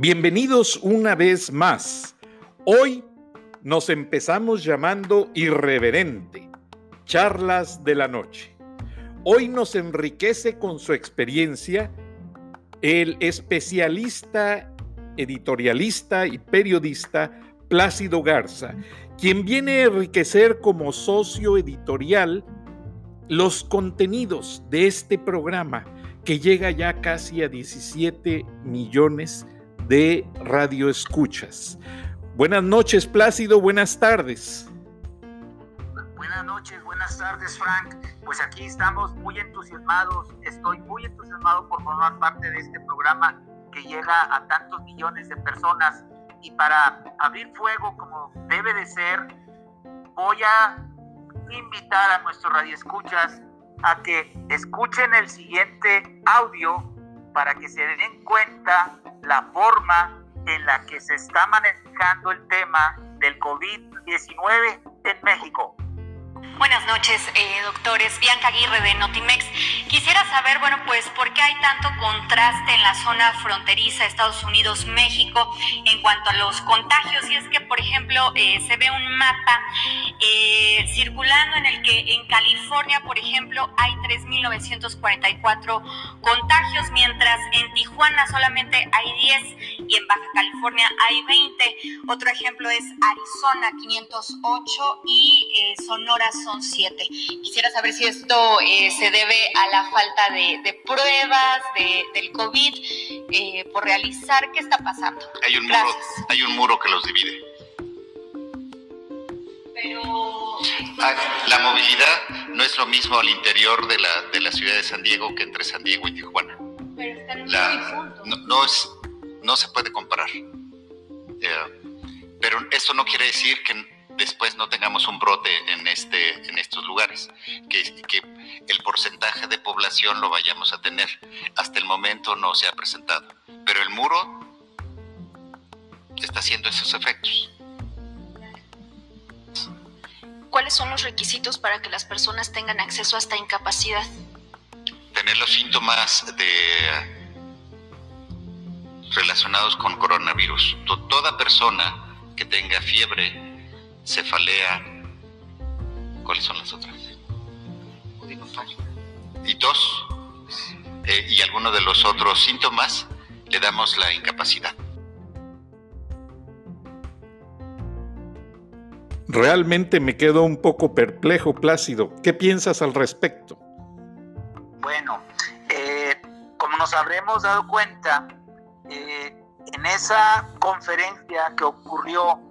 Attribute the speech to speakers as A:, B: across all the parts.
A: Bienvenidos una vez más. Hoy nos empezamos llamando irreverente, charlas de la noche. Hoy nos enriquece con su experiencia el especialista, editorialista y periodista Plácido Garza, quien viene a enriquecer como socio editorial los contenidos de este programa que llega ya casi a 17 millones de de Radio Escuchas. Buenas noches, Plácido, buenas tardes.
B: Buenas noches, buenas tardes, Frank. Pues aquí estamos muy entusiasmados, estoy muy entusiasmado por formar parte de este programa que llega a tantos millones de personas y para abrir fuego como debe de ser, voy a invitar a nuestros radioescuchas a que escuchen el siguiente audio para que se den cuenta la forma en la que se está manejando el tema del COVID-19 en México.
C: Buenas noches, eh, doctores. Bianca Aguirre de Notimex. Quisiera saber, bueno, pues, ¿por qué hay tanto contraste en la zona fronteriza Estados Unidos-México en cuanto a los contagios? Y es que, por ejemplo, eh, se ve un mapa eh, circulando en el que en California, por ejemplo, hay 3.944 contagios, mientras en Tijuana solamente hay 10 y en Baja California hay 20. Otro ejemplo es Arizona, 508 y Sonora son siete. Quisiera saber si esto eh, se debe a la falta de, pruebas del COVID eh, por realizar. ¿Qué está pasando?
D: Hay un, muro, hay un muro que los divide.
C: Pero...
D: Ah, la movilidad no es lo mismo al interior de la, de la ciudad de San Diego que entre San Diego y Tijuana.
C: Pero están
D: la, no, no, es, no se puede comparar. Eh, pero eso no quiere decir que después no tengamos un brote en, este, en estos lugares, que, que el porcentaje de población lo vayamos a tener. Hasta el momento no se ha presentado, pero el muro está haciendo esos efectos.
C: ¿Cuáles son los requisitos para que las personas tengan acceso a esta incapacidad?
D: Tener los síntomas de relacionados con coronavirus. Toda persona que tenga fiebre, cefalea. ¿Cuáles son las otras? Y tos. Eh, y algunos de los otros síntomas le damos la incapacidad.
A: Realmente me quedo un poco perplejo, Plácido. ¿Qué piensas al respecto?
B: Bueno, eh, como nos habremos dado cuenta, eh, en esa conferencia que ocurrió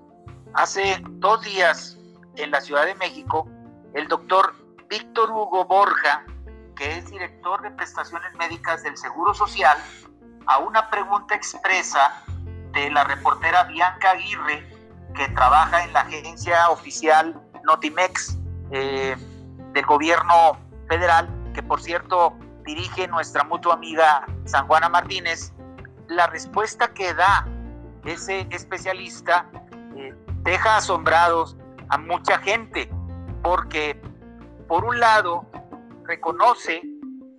B: Hace dos días en la Ciudad de México, el doctor Víctor Hugo Borja, que es director de prestaciones médicas del Seguro Social, a una pregunta expresa de la reportera Bianca Aguirre, que trabaja en la agencia oficial Notimex eh, del gobierno federal, que por cierto dirige nuestra mutua amiga San Juana Martínez, la respuesta que da ese especialista deja asombrados a mucha gente, porque por un lado reconoce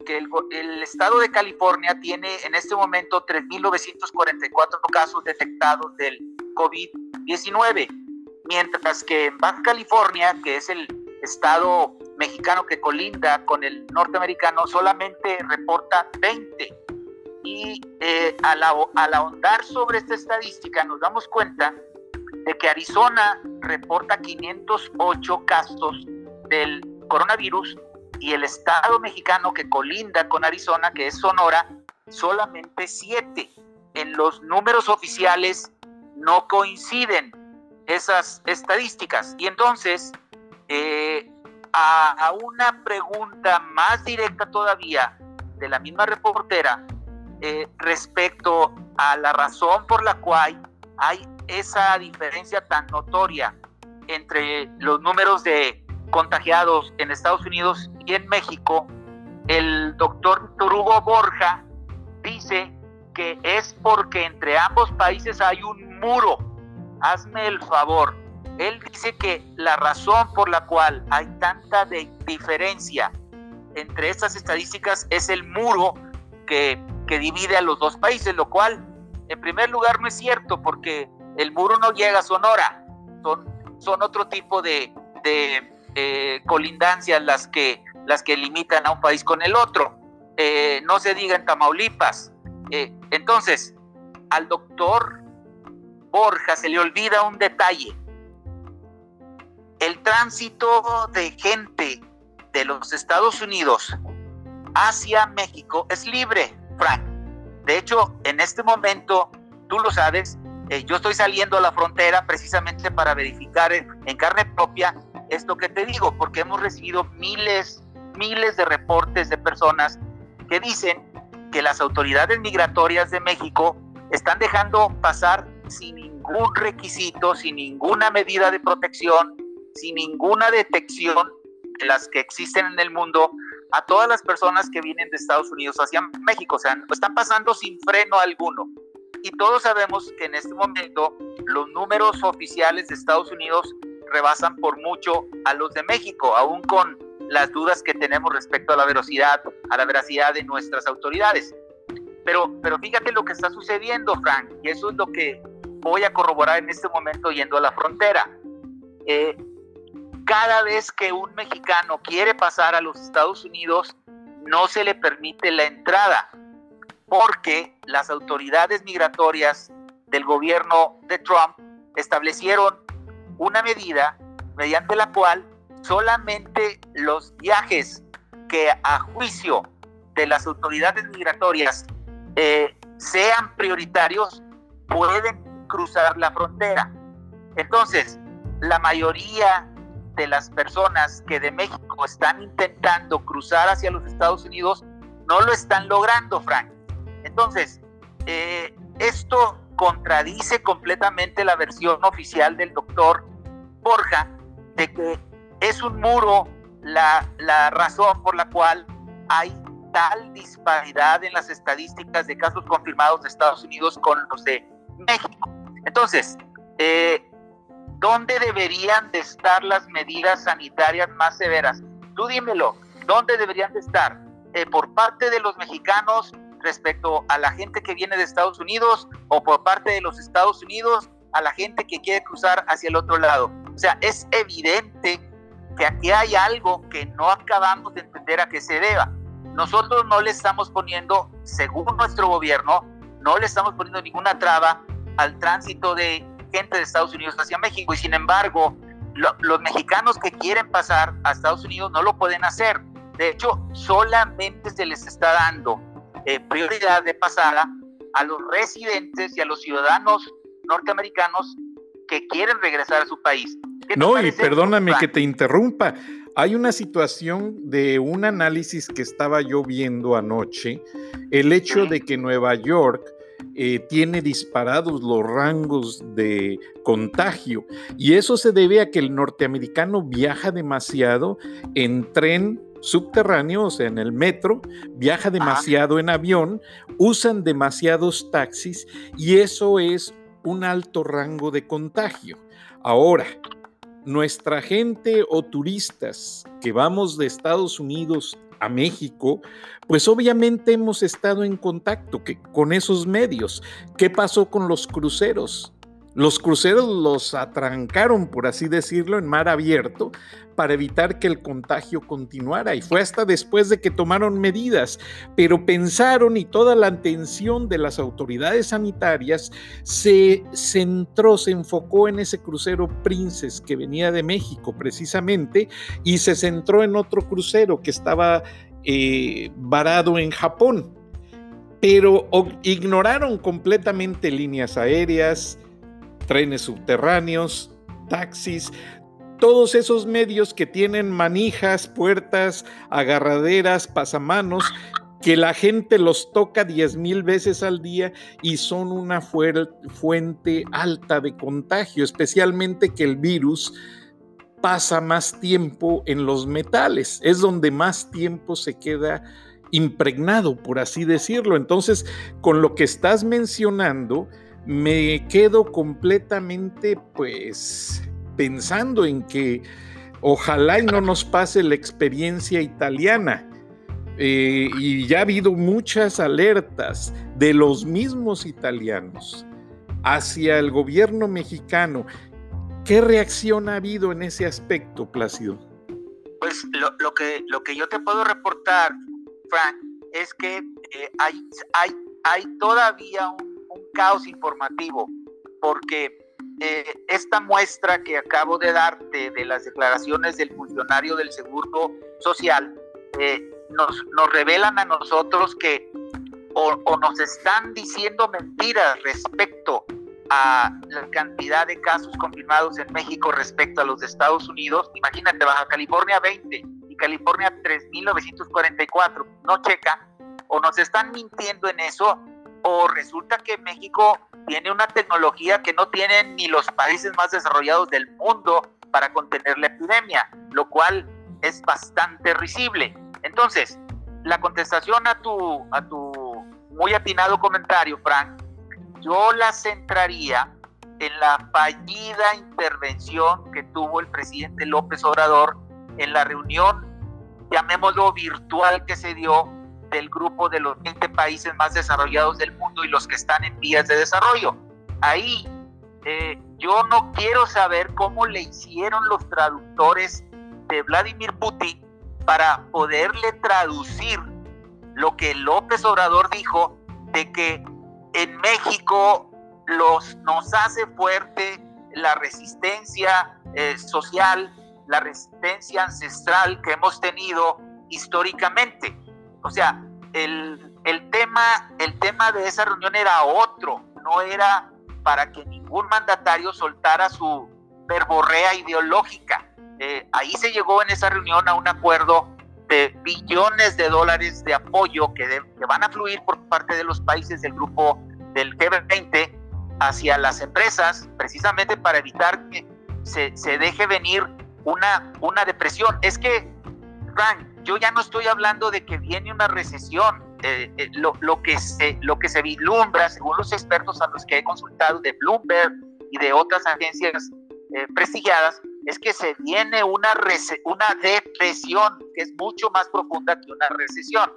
B: que el, estado de California tiene en este momento 3.944 casos detectados del COVID-19, mientras que en Baja California, que es el estado mexicano que colinda con el norteamericano, solamente reporta 20. Y eh, al, al ahondar sobre esta estadística nos damos cuenta de que Arizona reporta 508 casos del coronavirus y el estado mexicano que colinda con Arizona, que es Sonora, solamente 7. En los números oficiales no coinciden esas estadísticas. Y entonces, eh, a, una pregunta más directa todavía de la misma reportera eh, respecto a la razón por la cual hay esa diferencia tan notoria entre los números de contagiados en Estados Unidos y en México, el doctor Víctor Hugo Borja dice que es porque entre ambos países hay un muro. Hazme el favor. Él dice que la razón por la cual hay tanta diferencia entre estas estadísticas es el muro que divide a los dos países, lo cual En primer lugar, no es cierto, porque el muro no llega a Sonora, son, otro tipo de, de eh, colindancias las que, las que limitan a un país con el otro. Eh, no se diga en Tamaulipas. Eh, entonces, al doctor Borja se le olvida un detalle. El tránsito de gente de los Estados Unidos hacia México es libre, Frank. De hecho, en este momento, tú lo sabes, eh, yo estoy saliendo a la frontera precisamente para verificar en, en, carne propia esto que te digo, porque hemos recibido miles, miles de reportes de personas que dicen que las autoridades migratorias de México están dejando pasar sin ningún requisito, sin ninguna medida de protección, sin ninguna detección de las que existen en el mundo a todas las personas que vienen de Estados Unidos hacia México. O sea, están pasando sin freno alguno. Y todos sabemos que en este momento los números oficiales de Estados Unidos rebasan por mucho a los de México, aún con las dudas que tenemos respecto a la velocidad, a la veracidad de nuestras autoridades. Pero, pero fíjate lo que está sucediendo, Frank, y eso es lo que voy a corroborar en este momento yendo a la frontera. Eh, cada vez que un mexicano quiere pasar a los Estados Unidos, no se le permite la entrada, porque las autoridades migratorias del gobierno de Trump establecieron una medida mediante la cual solamente los viajes que a juicio de las autoridades migratorias eh, sean prioritarios pueden cruzar la frontera. Entonces, la mayoría de las personas que de México están intentando cruzar hacia los Estados Unidos no lo están logrando, Frank. Entonces, eh, esto contradice completamente la versión oficial del doctor Borja de que es un muro la, la razón por la cual hay tal disparidad en las estadísticas de casos confirmados de Estados Unidos con los de México. Entonces, eh, ¿dónde deberían de estar las medidas sanitarias más severas? Tú dímelo, ¿dónde deberían de estar? Eh, ¿Por parte de los mexicanos respecto a la gente que viene de Estados Unidos o por parte de los Estados Unidos a la gente que quiere cruzar hacia el otro lado? O sea, es evidente que aquí hay algo que no acabamos de entender a qué se deba. Nosotros no le estamos poniendo, según nuestro gobierno, no le estamos poniendo ninguna traba al tránsito de gente de Estados Unidos hacia México y sin embargo los mexicanos que quieren pasar a Estados Unidos no lo pueden hacer. De hecho, solamente se les está dando eh, prioridad de pasada a los residentes y a los ciudadanos norteamericanos que quieren regresar a su país.
A: No, y perdóname que te interrumpa. Hay una situación de un análisis que estaba yo viendo anoche, el hecho de que Nueva York eh, tiene disparados los rangos de contagio y eso se debe a que el norteamericano viaja demasiado en tren subterráneo, o sea, en el metro, viaja demasiado en avión, usan demasiados taxis y eso es un alto rango de contagio. Ahora, nuestra gente o turistas que vamos de Estados Unidos a México, pues obviamente hemos estado en contacto con esos medios. ¿Qué pasó con los cruceros? Los cruceros los atrancaron, por así decirlo, en mar abierto para evitar que el contagio continuara y fue hasta después de que tomaron medidas, pero pensaron y toda la atención de las autoridades sanitarias se centró, se enfocó en ese crucero Princess que venía de México precisamente y se centró en otro crucero que estaba eh, varado en Japón, pero ignoraron completamente líneas aéreas, trenes subterráneos, taxis, todos esos medios que tienen manijas, puertas, agarraderas, pasamanos, que la gente los toca diez mil veces al día y son una fuente alta de contagio, especialmente que el virus pasa más tiempo en los metales, es donde más tiempo se queda impregnado, por así decirlo. Entonces, con lo que estás mencionando, me quedo completamente pues pensando en que ojalá y no nos pase la experiencia italiana. eh, y ya ha habido muchas alertas de los mismos italianos hacia el gobierno mexicano. ¿Qué reacción ha habido en ese aspecto, Plácido?
B: Pues lo, que, lo que yo te puedo reportar, Frank, es que eh, hay, hay, hay todavía un, caos informativo, porque eh, esta muestra que acabo de darte de las declaraciones del funcionario del Seguro Social eh, nos, nos revelan a nosotros que o, nos están diciendo mentiras respecto a la cantidad de casos confirmados en México respecto a los de Estados Unidos. Imagínate, Baja California 20 y California 3.944. No checa. O nos están mintiendo en eso, o resulta que México tiene una tecnología que no tienen ni los países más desarrollados del mundo para contener la epidemia, lo cual es bastante risible. Entonces, la contestación a tu, a tu muy atinado comentario, Frank, yo la centraría en la fallida intervención que tuvo el presidente López Obrador en la reunión, llamémoslo virtual, que se dio del grupo de los 20 países más desarrollados del mundo y los que están en vías de desarrollo. Ahí eh, yo no quiero saber cómo le hicieron los traductores de Vladimir Putin para poderle traducir lo que López Obrador dijo de que en México los, nos hace fuerte la resistencia eh, social, la resistencia ancestral que hemos tenido históricamente. O sea, el, el, tema, el tema de esa reunión era otro, no era para que ningún mandatario soltara su verborrea ideológica. Eh, ahí se llegó en esa reunión a un acuerdo de billones de dólares de apoyo que, van a fluir por parte de los países del grupo del G20 hacia las empresas, precisamente para evitar que se, se deje venir una, una depresión. Es que, Frank, yo ya no estoy hablando de que viene una recesión. Eh, eh, lo, lo, que se, lo que se vislumbra, según los expertos a los que he consultado de Bloomberg y de otras agencias eh, prestigiadas, es que se viene una, una depresión que es mucho más profunda que una recesión.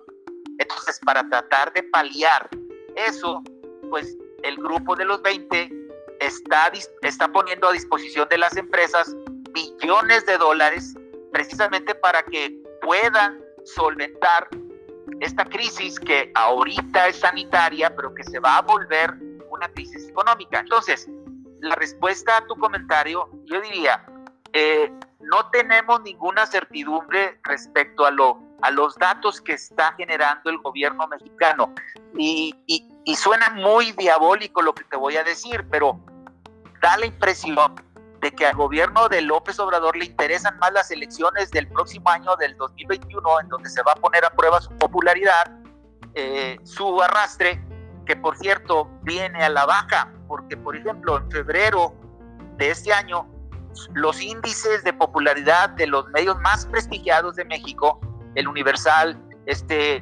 B: Entonces, para tratar de paliar eso, pues el grupo de los 20 está, está poniendo a disposición de las empresas billones de dólares precisamente para que puedan solventar esta crisis que ahorita es sanitaria, pero que se va a volver una crisis económica. Entonces, la respuesta a tu comentario, yo diría, eh, no tenemos ninguna certidumbre respecto a, lo, a los datos que está generando el gobierno mexicano. Y, y, y suena muy diabólico lo que te voy a decir, pero da la impresión de que al gobierno de López Obrador le interesan más las elecciones del próximo año, del 2021, en donde se va a poner a prueba su popularidad, eh, su arrastre, que por cierto viene a la baja, porque por ejemplo en febrero de este año, los índices de popularidad de los medios más prestigiados de México, el Universal, este,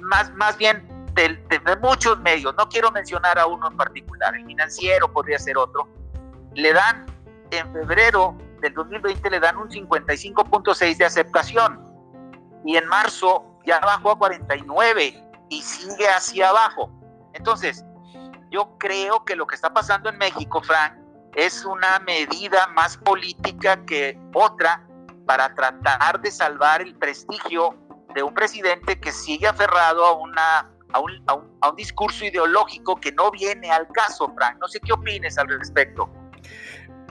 B: más, más bien de, de muchos medios, no quiero mencionar a uno en particular, el financiero podría ser otro, le dan en febrero del 2020 le dan un 55.6 de aceptación y en marzo ya bajó a 49 y sigue hacia abajo. Entonces, yo creo que lo que está pasando en México, Frank, es una medida más política que otra para tratar de salvar el prestigio de un presidente que sigue aferrado a, una, a, un, a, un, a un discurso ideológico que no viene al caso, Frank. No sé qué opines al respecto.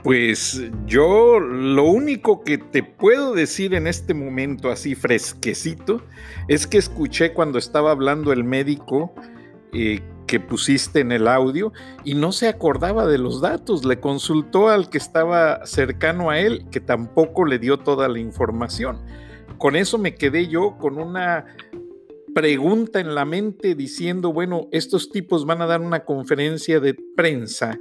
A: Pues yo lo único que te puedo decir en este momento así fresquecito es que escuché cuando estaba hablando el médico eh, que pusiste en el audio y no se acordaba de los datos, le consultó al que estaba cercano a él que tampoco le dio toda la información. Con eso me quedé yo con una pregunta en la mente diciendo, bueno, estos tipos van a dar una conferencia de prensa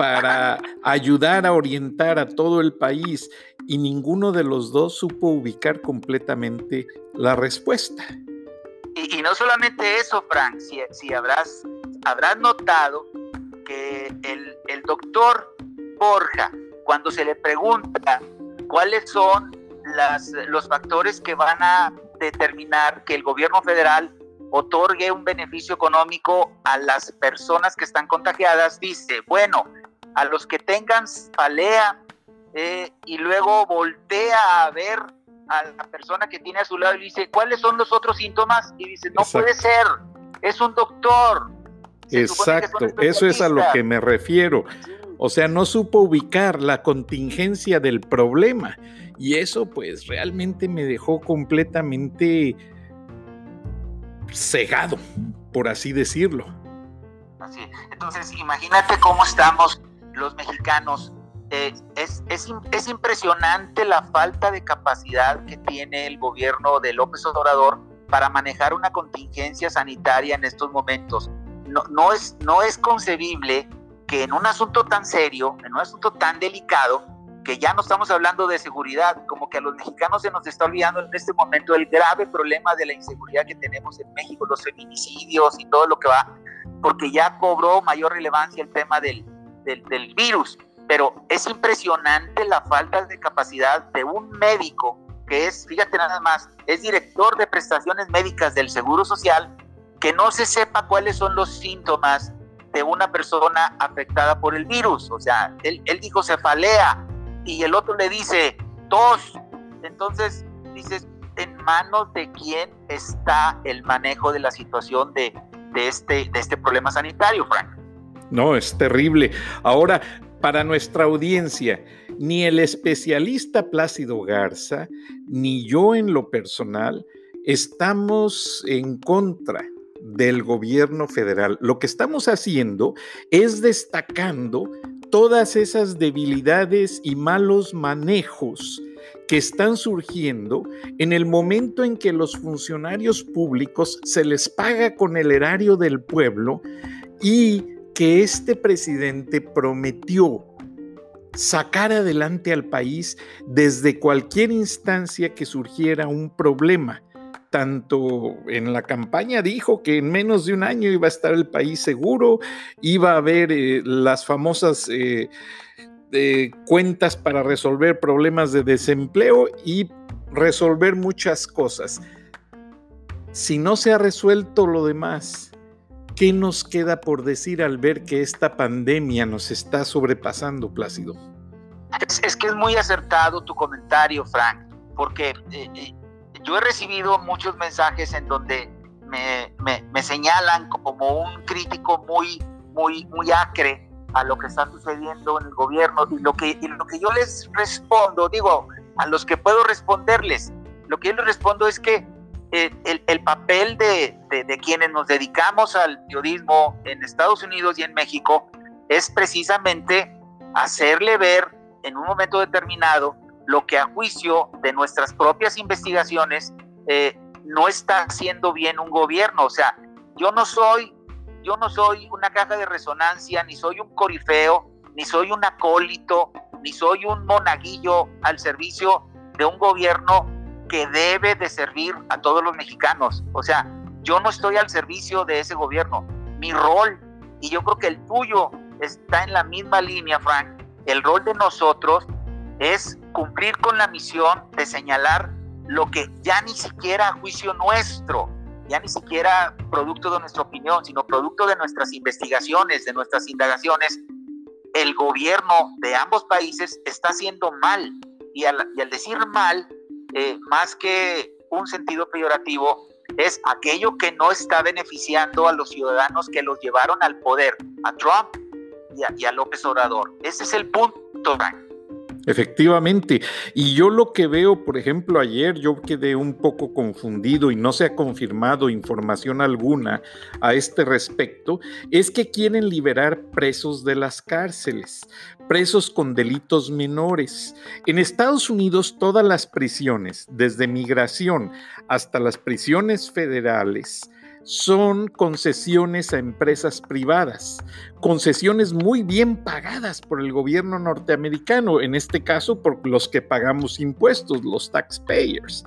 A: para ayudar a orientar a todo el país y ninguno de los dos supo ubicar completamente la respuesta.
B: Y, no solamente eso, Frank, si, habrás, habrás notado que el, el doctor Borja, cuando se le pregunta cuáles son las, los factores que van a determinar que el gobierno federal otorgue un beneficio económico a las personas que están contagiadas, dice, bueno, a los que tengan palea eh, y luego voltea a ver a la persona que tiene a su lado y dice, ¿cuáles son los otros síntomas? Y dice, no puede ser, es un doctor.
A: Exacto, eso es a lo que me refiero. O sea, no supo ubicar la contingencia del problema. Y eso pues realmente me dejó completamente cegado, por así decirlo.
B: Así. Entonces, imagínate cómo estamos los mexicanos. Eh, es, es, impresionante la falta de capacidad que tiene el gobierno de López Obrador para manejar una contingencia sanitaria en estos momentos. No, no, es, no es concebible que en un asunto tan serio, en un asunto tan delicado, que ya no estamos hablando de seguridad, como que a los mexicanos se nos está olvidando en este momento el grave problema de la inseguridad que tenemos en México, los feminicidios y todo lo que va, porque ya cobró mayor relevancia el tema del, del, virus. Pero es impresionante la falta de capacidad de un médico que es, fíjate nada más, es director de prestaciones médicas del Seguro Social, que no se sepa cuáles son los síntomas de una persona afectada por el virus. O sea, él, él dijo cefalea, y el otro le dice, tos. Entonces dices, ¿en manos de quién está el manejo de la situación de, este, de este problema sanitario, Frank?
A: No, es terrible. Ahora, para nuestra audiencia, ni el especialista Plácido Garza, ni yo en lo personal, estamos en contra del gobierno federal. Lo que estamos haciendo es destacando todas esas debilidades y malos manejos que están surgiendo en el momento en que los funcionarios públicos se les paga con el erario del pueblo y que este presidente prometió sacar adelante al país desde cualquier instancia que surgiera un problema tanto en la campaña dijo que en menos de un año iba a estar el país seguro, iba a haber eh, las famosas eh, eh, cuentas para resolver problemas de desempleo y resolver muchas cosas. Si no se ha resuelto lo demás, ¿qué nos queda por decir al ver que esta pandemia nos está sobrepasando, Plácido?
B: Es, es que es muy acertado tu comentario, Frank, porque yo he recibido muchos mensajes en donde me, me, señalan como un crítico muy, muy, muy acre a lo que está sucediendo en el gobierno y lo que, lo que yo les respondo, digo, a los que puedo responderles, lo que yo les respondo es que el, el, papel de, quienes nos dedicamos al periodismo en Estados Unidos y en México es precisamente hacerle ver en un momento determinado lo que a juicio de nuestras propias investigaciones eh, no está haciendo bien un gobierno. O sea, yo no soy, yo no soy una caja de resonancia, ni soy un corifeo, ni soy un acólito, ni soy un monaguillo al servicio de un gobierno que debe de servir a todos los mexicanos. O sea, yo no estoy al servicio de ese gobierno. Mi rol, y yo creo que el tuyo está en la misma línea, Frank, el rol de nosotros es cumplir con la misión de señalar lo que ya ni siquiera a juicio nuestro, ya ni siquiera producto de nuestra opinión, sino producto de nuestras investigaciones, de nuestras indagaciones, el gobierno de ambos países está haciendo mal. Y al, decir mal, eh, más que un sentido peyorativo, es aquello que no está beneficiando a los ciudadanos que los llevaron al poder, a Trump y a, y a López Obrador. Ese es el punto, Frank.
A: Efectivamente. Y yo lo que veo, por ejemplo, ayer yo quedé un poco confundido y no se ha confirmado información alguna a este respecto, es que quieren liberar presos de las cárceles, presos con delitos menores. En Estados Unidos todas las prisiones, desde migración hasta las prisiones federales, son concesiones a empresas privadas, concesiones muy bien pagadas por el gobierno norteamericano, en este caso por los que pagamos impuestos, los taxpayers.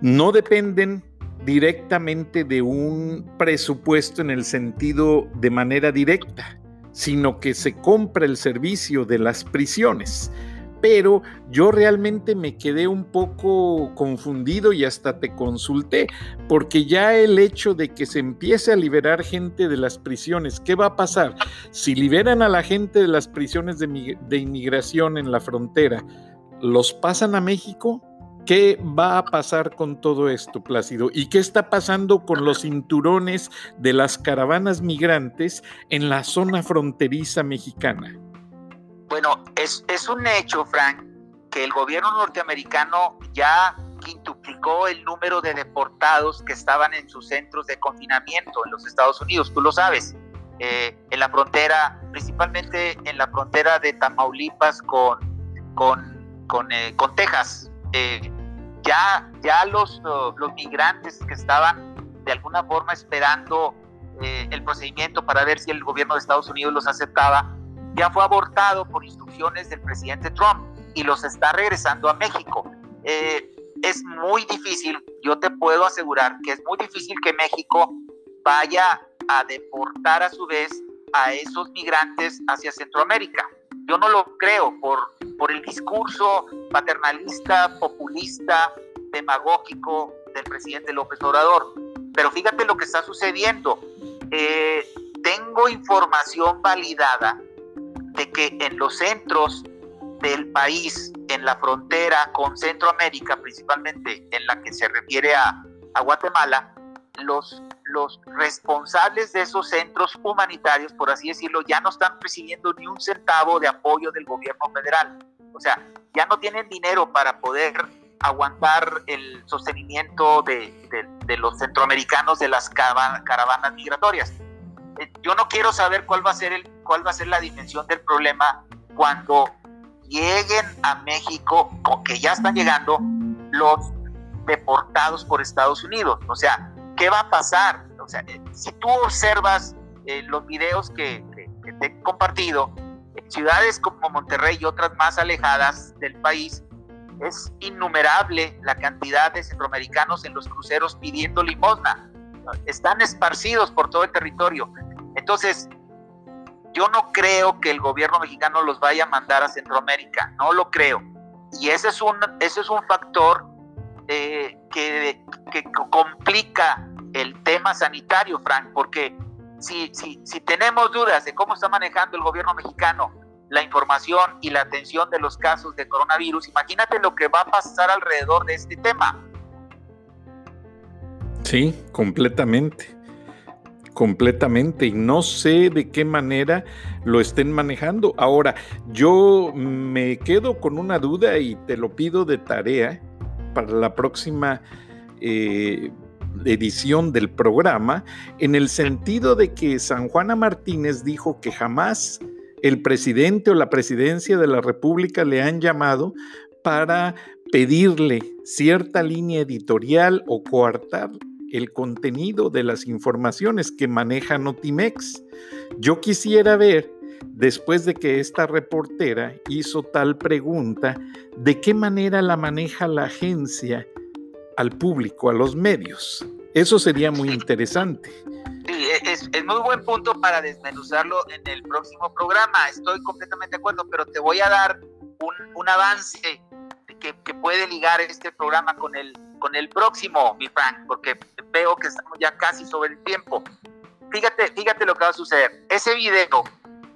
A: No dependen directamente de un presupuesto en el sentido de manera directa, sino que se compra el servicio de las prisiones. Pero yo realmente me quedé un poco confundido y hasta te consulté, porque ya el hecho de que se empiece a liberar gente de las prisiones, ¿qué va a pasar? Si liberan a la gente de las prisiones de, de inmigración en la frontera, ¿los pasan a México? ¿Qué va a pasar con todo esto, Plácido? ¿Y qué está pasando con los cinturones de las caravanas migrantes en la zona fronteriza mexicana?
B: Bueno, es, es un hecho, Frank, que el gobierno norteamericano ya quintuplicó el número de deportados que estaban en sus centros de confinamiento en los Estados Unidos, tú lo sabes, eh, en la frontera, principalmente en la frontera de Tamaulipas con, con, con, eh, con Texas, eh, ya, ya los, los migrantes que estaban de alguna forma esperando el procedimiento para ver si el gobierno de Estados Unidos los aceptaba, ya fue abortado por instrucciones del presidente Trump y los está regresando a México. Eh, es muy difícil, yo te puedo asegurar que es muy difícil que México vaya a deportar a su vez a esos migrantes hacia Centroamérica. Yo no lo creo por, por el discurso paternalista, populista, demagógico del presidente López Obrador. Pero fíjate lo que está sucediendo. Eh, tengo información validada de que en los centros del país, en la frontera con Centroamérica, principalmente en la que se refiere a, a Guatemala, los, los responsables de esos centros humanitarios, por así decirlo, ya no están recibiendo ni un centavo de apoyo del gobierno federal. O sea, ya no tienen dinero para poder aguantar el sostenimiento de, los centroamericanos de las caravanas, migratorias. Eh, yo no quiero saber cuál va a ser el, cuál va a ser la dimensión del problema cuando lleguen a México, o que ya están llegando, los deportados por Estados Unidos. O sea, ¿qué va a pasar? O sea, eh, si tú observas eh, los videos que, te he compartido, en ciudades como Monterrey y otras más alejadas del país, es innumerable la cantidad de centroamericanos en los cruceros pidiendo limosna. Están esparcidos por todo el territorio. Entonces, yo no creo que el gobierno mexicano los vaya a mandar a Centroamérica, no lo creo. Y ese es un, ese es un factor eh, que, que, complica el tema sanitario, Frank, porque si, si, si tenemos dudas de cómo está manejando el gobierno mexicano la información y la atención de los casos de coronavirus, imagínate lo que va a pasar alrededor de este tema.
A: Sí, completamente completamente y no sé de qué manera lo estén manejando. Ahora, yo me quedo con una duda y te lo pido de tarea para la próxima eh, edición del programa, en el sentido de que San Juana Martínez dijo que jamás el presidente o la presidencia de la República le han llamado para pedirle cierta línea editorial o coartar el contenido de las informaciones que maneja Notimex. Yo quisiera ver, después de que esta reportera hizo tal pregunta, de qué manera la maneja la agencia al público, a los medios. Eso sería muy interesante.
B: Sí, e, es, muy buen punto para desmenuzarlo en el próximo programa. Estoy completamente de acuerdo, pero te voy a dar un, avance que, puede ligar este programa con el, con el próximo, mi Frank, porque veo que estamos ya casi sobre el tiempo. Fíjate, fíjate lo que va a suceder. Ese video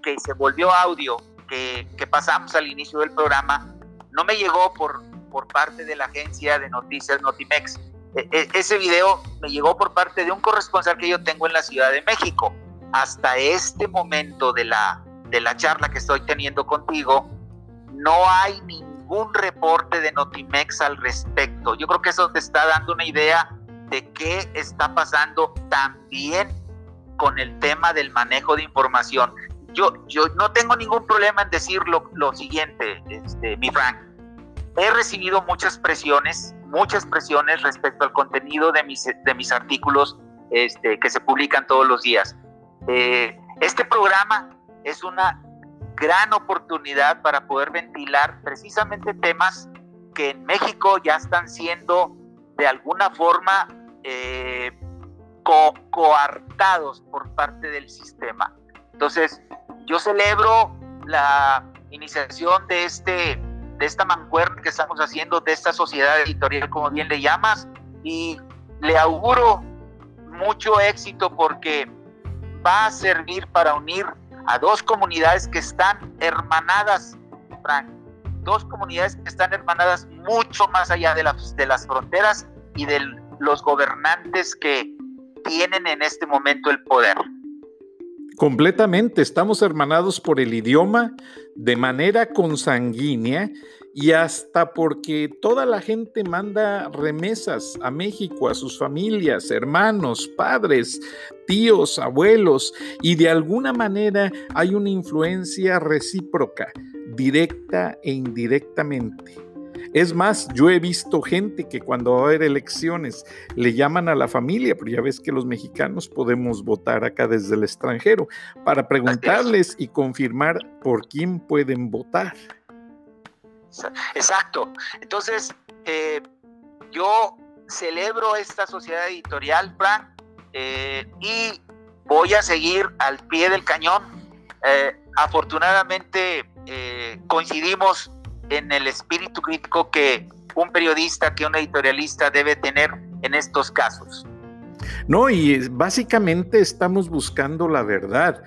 B: que se volvió audio, que, que pasamos al inicio del programa, no me llegó por, por parte de la agencia de noticias Notimex e, e, ese video me llegó por parte de un corresponsal que yo tengo en la Ciudad de México. Hasta este momento de la, de la charla que estoy teniendo contigo, no hay ningún reporte de Notimex al respecto. Yo creo que eso te está dando una idea de qué está pasando también con el tema del manejo de información. Yo, yo no tengo ningún problema en decir lo, lo siguiente, este, mi Frank. He recibido muchas presiones muchas presiones respecto al contenido de mis, de mis artículos este, que se publican todos los días. Eh, este programa es una gran oportunidad para poder ventilar precisamente temas que en México ya están siendo de alguna forma eh, coartados por parte del sistema. Entonces, yo celebro la iniciación de este de esta mancuerna que estamos haciendo, de esta sociedad editorial, como bien le llamas, y le auguro mucho éxito porque va a servir para unir a dos comunidades que están hermanadas, dos comunidades que están hermanadas mucho más allá de las, de las fronteras y de los gobernantes que tienen en este momento el poder.
A: Completamente, estamos hermanados por el idioma de manera consanguínea y hasta porque toda la gente manda remesas a México, a sus familias, hermanos, padres, tíos, abuelos, y de alguna manera hay una influencia recíproca, directa e indirectamente. Es más, yo he visto gente que cuando va a haber elecciones le llaman a la familia, pero ya ves que los mexicanos podemos votar acá desde el extranjero, para preguntarles y confirmar por quién pueden votar.
B: Exacto. Entonces, eh, yo celebro esta sociedad editorial, Frank, eh, y voy a seguir al pie del cañón. Eh, afortunadamente coincidimos en el espíritu crítico que un periodista, que un editorialista debe tener en estos casos.
A: No, y básicamente estamos buscando la verdad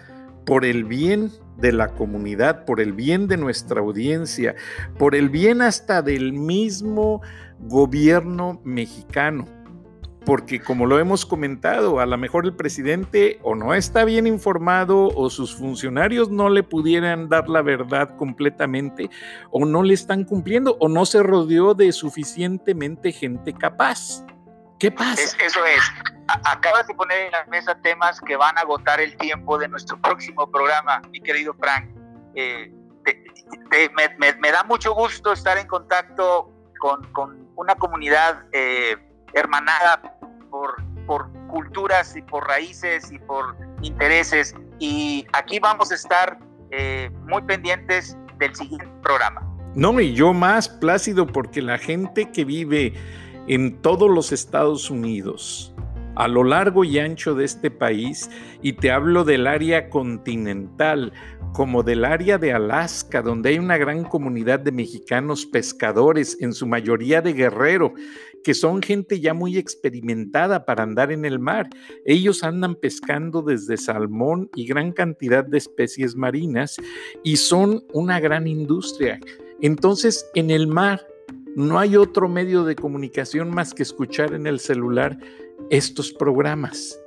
A: por el bien de la comunidad, por el bien de nuestra audiencia, por el bien hasta del mismo gobierno mexicano. Porque como lo hemos comentado, a lo mejor el presidente o no está bien informado o sus funcionarios no le pudieran dar la verdad completamente o no le están cumpliendo o no se rodeó de suficientemente gente capaz. ¿Qué pasa?
B: eso es. Acabas de poner en la mesa temas que van a agotar el tiempo de nuestro próximo programa, mi querido Frank. Eh, me, da mucho gusto estar en contacto con, una comunidad eh, hermanada por, por culturas y por raíces y por intereses. Y aquí vamos a estar eh, muy pendientes del siguiente programa.
A: No, y yo más plácido porque la gente que vive en todos los Estados Unidos, a lo largo y ancho de este país, y te hablo del área continental, como del área de Alaska, donde hay una gran comunidad de mexicanos pescadores, en su mayoría de guerrero, que son gente ya muy experimentada para andar en el mar. Ellos andan pescando desde salmón y gran cantidad de especies marinas y son una gran industria. Entonces, en el mar no hay otro medio de comunicación más que escuchar en el celular estos programas.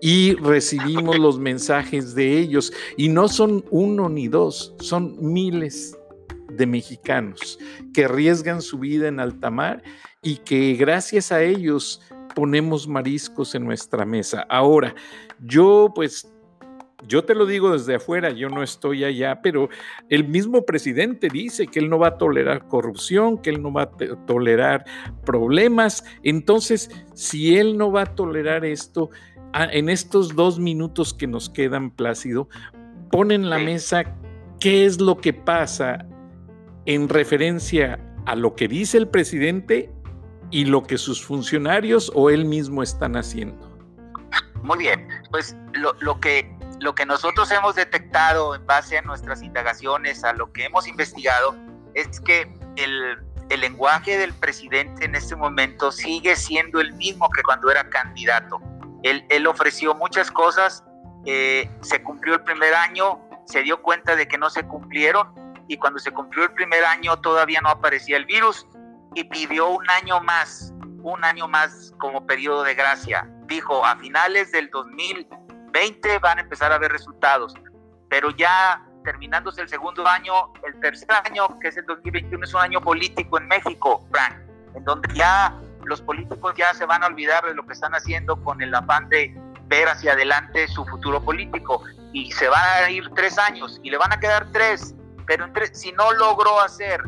A: Y recibimos los mensajes de ellos. Y no son uno ni dos, son miles de mexicanos que arriesgan su vida en alta mar y que gracias a ellos ponemos mariscos en nuestra mesa. Ahora, yo pues yo te lo digo desde afuera, yo no estoy allá, pero el mismo presidente dice que él no va a tolerar corrupción, que él no va a tolerar problemas. Entonces, si él no va a tolerar esto, en estos dos minutos que nos quedan, Plácido, pon en la mesa qué es lo que pasa en referencia a lo que dice el presidente y lo que sus funcionarios o él mismo están haciendo.
B: Muy bien, pues lo, lo que lo que nosotros hemos detectado en base a nuestras indagaciones, a lo que hemos investigado, es que el, el lenguaje del presidente en este momento sigue siendo el mismo que cuando era candidato. Él, él ofreció muchas cosas, eh, se cumplió el primer año, se dio cuenta de que no se cumplieron y cuando se cumplió el primer año todavía no aparecía el virus y pidió un año más, un año más como periodo de gracia. Dijo, a finales del 2000 20 van a empezar a ver resultados, pero ya terminándose el segundo año, el tercer año, que es el 2021, es un año político en México, Frank, en donde ya los políticos ya se van a olvidar de lo que están haciendo con el afán de ver hacia adelante su futuro político y se van a ir tres años y le van a quedar tres, pero en tres, si no logró hacer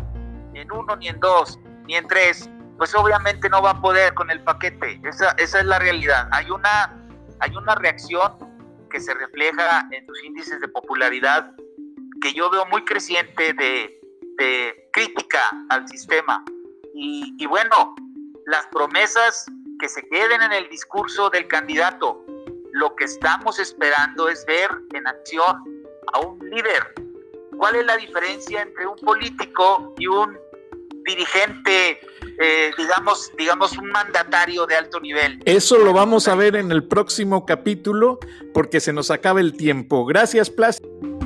B: en uno ni en dos ni en tres, pues obviamente no va a poder con el paquete. Esa, esa es la realidad. Hay una, hay una reacción que se refleja en sus índices de popularidad, que yo veo muy creciente de, crítica al sistema. Y, y bueno, las promesas que se queden en el discurso del candidato, lo que estamos esperando es ver en acción a un líder, ¿Cuál es la diferencia entre un político y un dirigente, eh, digamos, digamos, un mandatario de alto nivel?
A: Eso lo vamos a ver en el próximo capítulo porque se nos acaba el tiempo. Gracias, Plácido.